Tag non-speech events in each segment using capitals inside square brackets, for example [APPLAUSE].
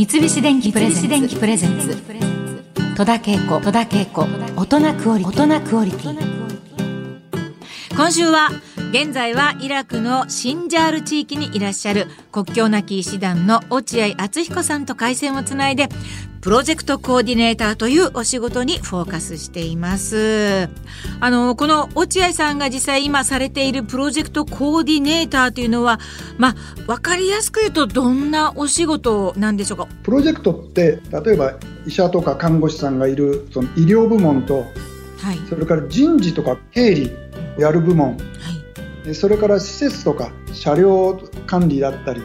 三菱電機プレゼンツ。戸田恵子。戸田恵子。大人クオリティ。今週は現在はイラクのシンジャール地域にいらっしゃる国境なき医師団の落合敦彦さんと回線をつないでプロジェクトコーディネーターというお仕事にフォーカスしています。あのこの落合さんが実際今されているプロジェクトコーディネーターというのはまあ分かりやすく言うとどんなお仕事なんでしょうか？プロジェクトって例えば医者とか看護師さんがいるその医療部門と、はい、それから人事とか経理やる部門、はい、それから施設とか車両管理だったり、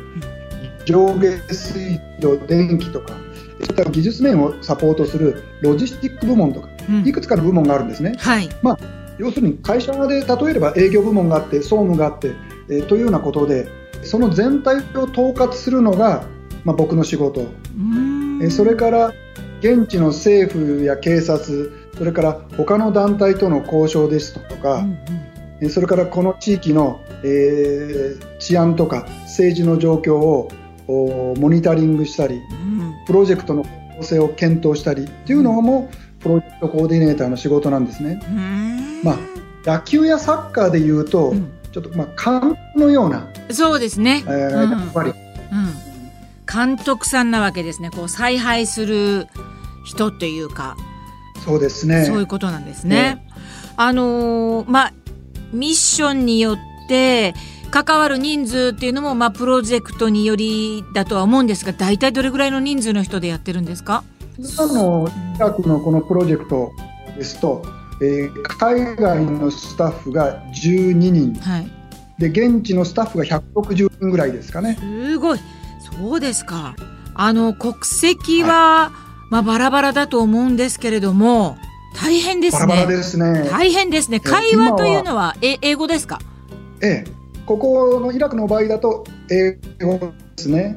上下水道電気とかそういった技術面をサポートするロジスティック部門とか、うん、いくつかの部門があるんですね。はい、まあ、要するに会社で例えれば営業部門があって総務があって、えー、というようなことでその全体を統括するのが、まあ、僕の仕事、えそれから現地の政府や警察それから他の団体との交渉ですとか、うんうん、それからこの地域の、えー、治安とか政治の状況をモニタリングしたり、プロジェクトの構成を検討したりっていうのもプロジェクトコーディネーターの仕事なんですね。まあ、野球やサッカーでいうと、うん、ちょっとまあ監督のようなそうですね、えー、うん、やっぱり、うん、監督さんなわけですね。こう采配する人っていうか。そうですね。そういうことなんですね。あのー、まあミッションによって関わる人数っていうのも、まあ、プロジェクトによりだとは思うんですが大体どれぐらいの人数の人でやってるんですか？今の近くのこのプロジェクトですと、えー、海外のスタッフが12人、はい、で現地のスタッフが160人ぐらいですかね。すごい。そうですか。あの国籍は、はい、まあ、バラバラだと思うんですけれども大変ですね。バラバラですね大変ですね。会話というのはえ英語ですか？ええここのイラクの場合だと英語ですね。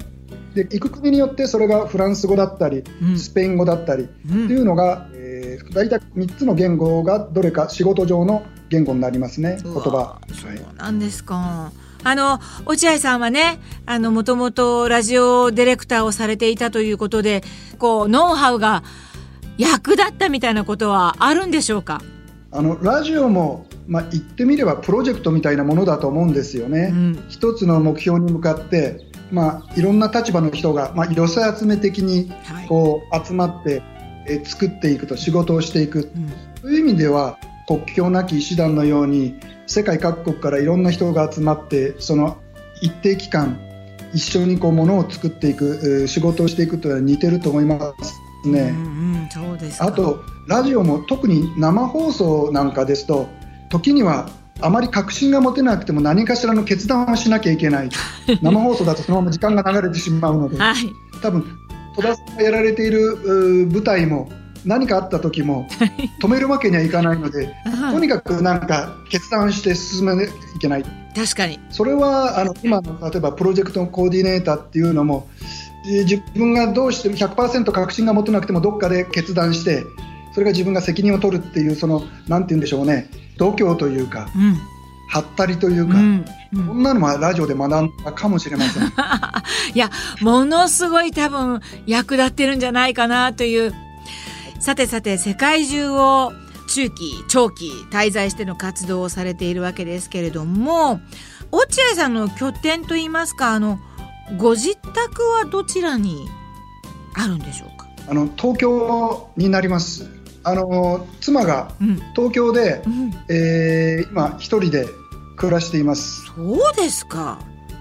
で行く国によってそれがフランス語だったり、うん、スペイン語だったり、っていうのが、えー、大体3つの言語がどれか仕事上の言語になりますね言葉。そうなんですか。あの落合さんはねあのもともとラジオディレクターをされていたということでこうノウハウが役立ったみたいなことはあるんでしょうか？あのラジオもまあ、言ってみればプロジェクトみたいなものだと思うんですよね。うん、一つの目標に向かって、まあ、いろんな立場の人が、まあ、寄せ集め的にこう集まって、え作っていくと仕事をしていく、うん、という意味では国境なき医師団のように世界各国からいろんな人が集まってその一定期間一緒にこうものを作っていく仕事をしていくというのは似てると思いますね。うんあとラジオも特に生放送なんかですと時にはあまり確信が持てなくても何かしらの決断をしなきゃいけない。[LAUGHS] 生放送だとそのまま時間が流れてしまうので、はい、多分戸田さんがやられている舞台も何かあった時も止めるわけにはいかないのでとにかくなんか決断して進めなきゃいけない。確かに。それはあの今の例えばプロジェクトのコーディネーターっていうのも自分がどうしても100%確信が持てなくてもどっかで決断してそれが自分が責任を取るっていうそのなんて言うんでしょうね度胸というか、うん、はったりというか、うん。うん、こんなのもラジオで学んだかもしれません。[LAUGHS] いやものすごい多分役立ってるんじゃないかなという。さてさて世界中を中期長期滞在しての活動をされているわけですけれども落合さんの拠点といいますかあのご自宅はどちらにあるんでしょうか？あの東京になります。あの妻が東京で、うん、えー、今一人で暮らしています。そうですか。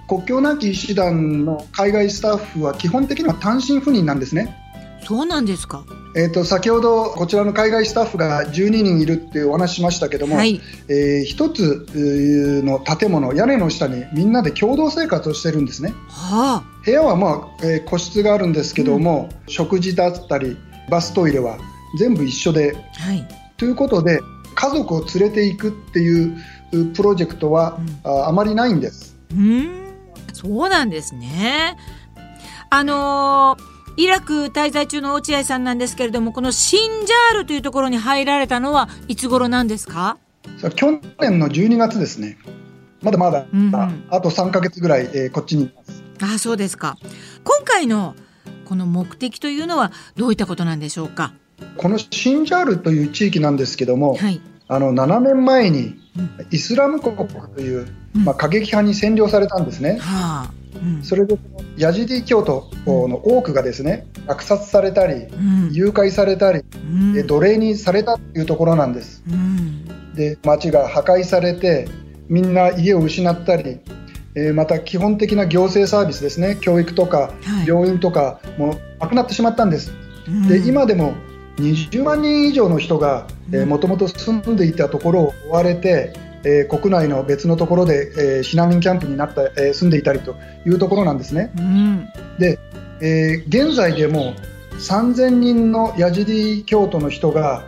国境なき医師団の海外スタッフは基本的には単身赴任なんですね。そうなんですかえーと、先ほどこちらの海外スタッフが12人いるっていうお話しましたけども、はい、えー、一つの建物屋根の下にみんなで共同生活をしてるんですね、はあ、部屋は、まあえー、個室があるんですけども、うん、食事だったりバストイレは全部一緒で、はい、ということで家族を連れていくっていうプロジェクトは、うん、ああまりないんです。うん。そうなんですね。あのーイラク滞在中の落合さんなんですけれどもこのシンジャールというところに入られたのはいつ頃なんですか？去年の12月ですね。まだまだ、うんうん、あと3か月ぐらい、えー、こっちにいます。あそうですか。今回のこの目的というのはどういったことなんでしょうか？このシンジャールという地域なんですけども、はい、あの7年前にイスラム国という、うん、まあ、過激派に占領されたんですね。はあうん、それでヤジディ教徒の多くがですね虐殺されたり、うん、誘拐されたり、うん、奴隷にされたというところなんです。で町が破壊されてみんな家を失ったり、えー、また基本的な行政サービスですね。教育とか病院とかもなくなってしまったんです。で今でも20万人以上の人がもともと住んでいたところを追われて、えー、国内の別のところで、えー、避難民キャンプになった、えー、住んでいたりというところなんですね。うん、で、え現在でも3000人のヤジディ教徒の人が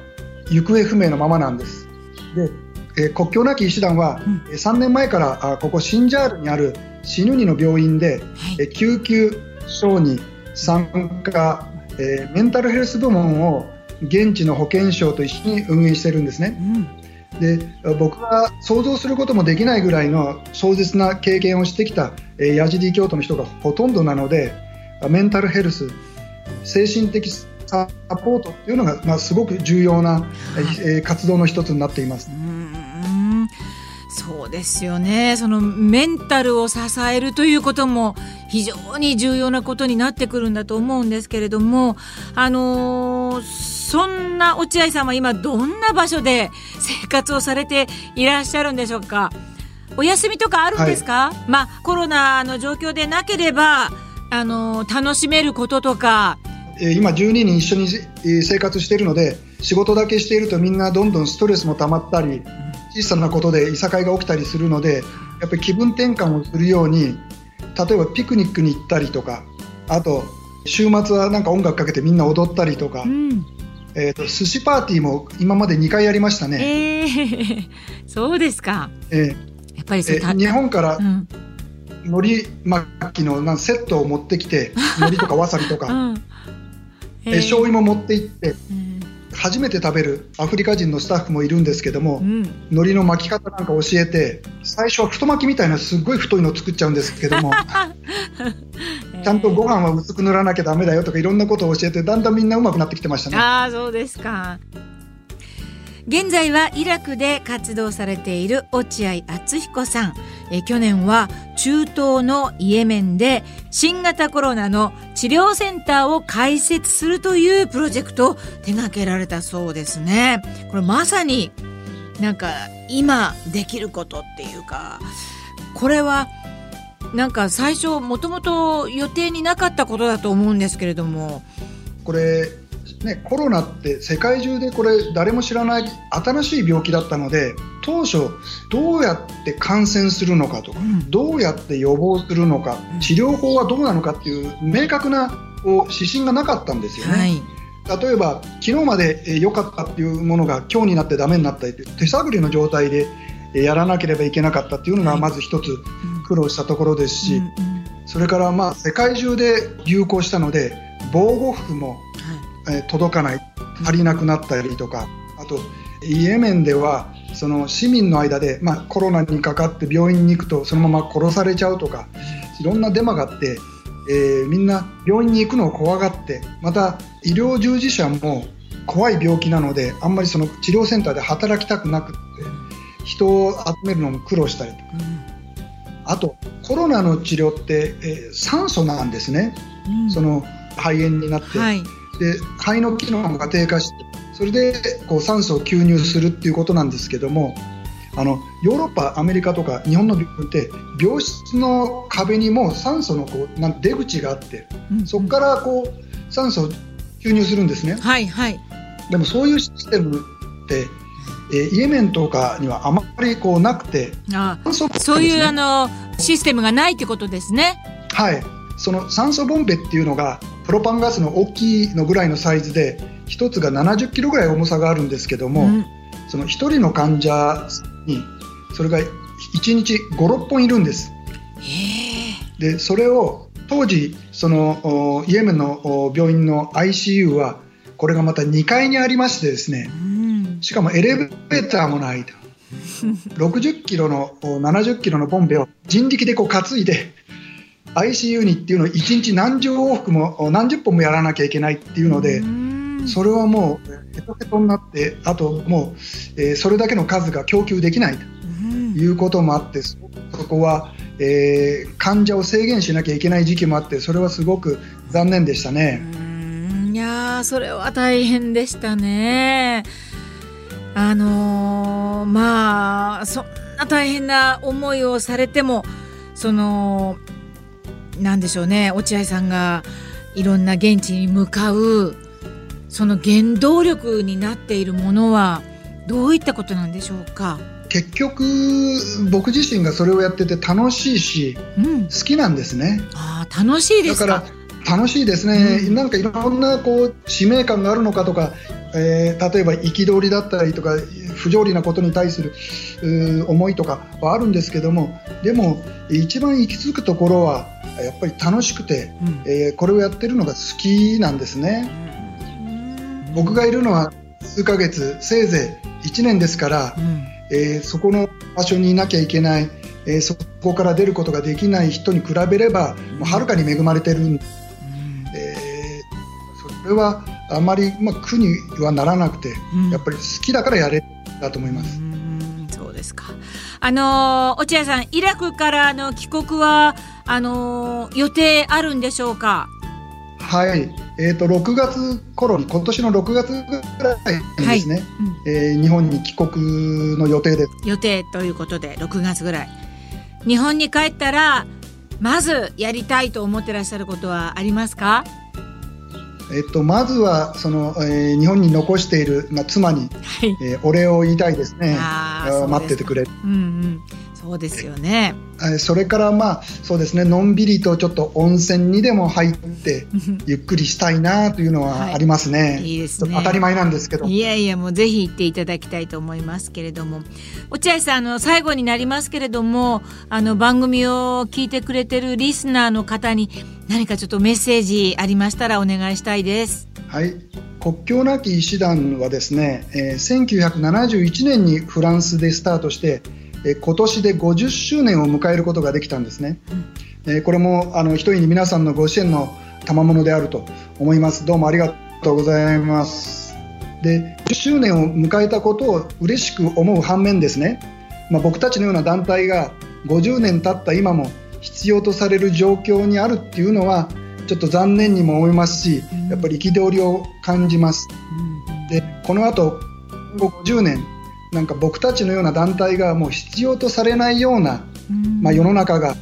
行方不明のままなんです。でえー、国境なき医師団は、うん、3年前からあここシンジャールにあるシヌニの病院で、はい、え救急小児産科、えー、メンタルヘルス部門を現地の保健省と一緒に運営してるんですね。うん、で僕が想像することもできないぐらいの壮絶な経験をしてきた、えー、ヤジディ教徒の人がほとんどなのでメンタルヘルス精神的サポートっていうのが、まあ、すごく重要な、えー、活動の一つになっています。そうですよね。そのメンタルを支えるということも非常に重要なことになってくるんだと思うんですけれどもあのーそんな落合さんは今どんな場所で生活をされていらっしゃるんでしょうか？お休みとかあるんですか、はい、まあコロナの状況でなければあの楽しめることとか。今12人一緒に生活しているので仕事だけしているとみんなどんどんストレスも溜まったり小さなことでいさかいが起きたりするのでやっぱり気分転換をするように例えばピクニックに行ったりとかあと週末はなんか音楽かけてみんな踊ったりとか、うん、えーと、寿司パーティーも今まで2回やりましたね。えー、[LAUGHS] そうですか。えー、やっぱりそえー、日本から、うん。海苔巻きのなセットを持ってきて [LAUGHS] 海苔とかわさびとか、うん、えー、醤油も持って行って、うん、初めて食べるアフリカ人のスタッフもいるんですけども、うん、海苔の巻き方なんか教えて最初は太巻きみたいなすっごい太いのを作っちゃうんですけども [LAUGHS] ちゃんとご飯は薄く塗らなきゃだめだよとかいろんなことを教えてだんだんみんなうまくなってきてましたね。あそうですか。現在はイラクで活動されている落合敦彦さん。え去年は中東のイエメンで新型コロナの治療センターを開設するというプロジェクトを手掛けられたそうですね。これまさになんか今できることっていうかこれはなんか最初もともと予定になかったことだと思うんですけれども。これね、コロナって世界中でこれ誰も知らない新しい病気だったので当初どうやって感染するのかとか、うん、どうやって予防するのか、治療法はどうなのかっていう明確なこう指針がなかったんですよね。はい。例えば昨日まで良かったっていうものが今日になってダメになったり手探りの状態でやらなければいけなかったっていうのがまず一つ苦労したところですし、それからまあ世界中で流行したので防護服も届かない足りなくなったりとかあとイエメンではその市民の間で、まあ、コロナにかかって病院に行くとそのまま殺されちゃうとかいろんなデマがあって、えー、みんな病院に行くのを怖がってまた医療従事者も怖い病気なのであんまりその治療センターで働きたくなくって人を集めるのも苦労したりとか、あとコロナの治療って、えー、酸素なんですね、うん、その肺炎になって、はい、で肺の機能が低下してそれでこう酸素を吸入するっていうことなんですけどもあのヨーロッパ、アメリカとか日本の病院って病室の壁にも酸素のこうなん出口があって、うんうん、そこからこう酸素を吸入するんですね。はいはい、でもそういうシステムってえー、イエメンとかにはあまりこうなくてああそういうあのシステムがないってことですね。はいその酸素ボンベっていうのがプロパンガスの大きいのぐらいのサイズで1つが70キロぐらい重さがあるんですけども、うん、その1人の患者にそれが1日56本いるんです。でそれを当時そのイエメンの病院の ICU はこれがまた2階にありましてですね、うん、しかもエレベーターもないと。[LAUGHS] 60キロの70キロのボンベを人力でこう担いで ICU にっていうのを1日何十往復も何十本もやらなきゃいけないっていうので、それはもうヘトヘトになってあともう、えー、それだけの数が供給できないということもあって、そこは、えー、患者を制限しなきゃいけない時期もあってそれはすごく残念でしたね。いやそれは大変でしたね。あのー、まあそんな大変な思いをされてもそのなんでしょうね落合さんがいろんな現地に向かうその原動力になっているものはどういったことなんでしょうか？結局僕自身がそれをやってて楽しいし、うん、好きなんですね。あ楽しいですだから楽しいですね、うん、なんかいろんなこう使命感があるのかとか、えー、例えば憤りだったりとか不条理なことに対する思いとかはあるんですけどもでも一番行き着くところはやっぱり楽しくて、うん、えー、これをやってるのが好きなんですね。僕がいるのは数ヶ月せいぜい1年ですから、うん、えー、そこの場所にいなきゃいけない、えー、そこから出ることができない人に比べれば、もうはるかに恵まれてる、うん、えー、それはあまり、まあ、苦にはならなくて、やっぱり好きだからやれだと思います。そうですか。あの落合さん、イラクからの帰国はあの予定あるんでしょうか？はい、えーと、6月頃に今年の6月ぐらいにですね、はい。うん、えー、日本に帰国の予定です。予定ということで6月ぐらい。日本に帰ったらまずやりたいと思ってらっしゃることはありますか？えっと、まずはその、えー、日本に残している、まあ、妻に、はい、えー、お礼を言いたいですね。待っててくれ、うんうん、そうですよね。それからまあそうですねのんびりとちょっと温泉にでも入ってゆっくりしたいなというのはありますね。はい、いいですね。当たり前なんですけど。いやいやもうぜひ行っていただきたいと思いますけれども、落合さんあの最後になりますけれどもあの番組を聞いてくれてるリスナーの方に何かちょっとメッセージありましたらお願いしたいです。はい。国境なき医師団はですね、えー、1971年にフランスでスタートしてえ今年で50周年を迎えることができたんですね、うん、えこれもあの一重に皆さんのご支援の賜物であると思います。どうもありがとうございます。で10周年を迎えたことを嬉しく思う反面ですね、まあ、僕たちのような団体が50年経った今も必要とされる状況にあるっていうのはちょっと残念にも思いますし、やっぱり憤りを感じます。でこの後50年なんか僕たちのような団体がもう必要とされないような、まあ、世の中が、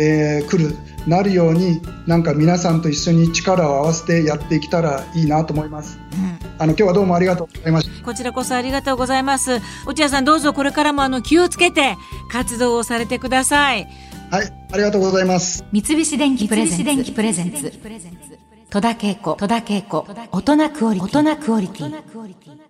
えー、来るなるようになんか皆さんと一緒に力を合わせてやっていけたらいいなと思います。うん、あの今日はどうもありがとうございました。こちらこそありがとうございます。落合さんどうぞこれからもあの気をつけて活動をされてください。はい、ありがとうございます。三菱電機プレゼンツ。プレゼンツ戸田恵子、戸田恵子、大人クオリティ。大人クオリティ。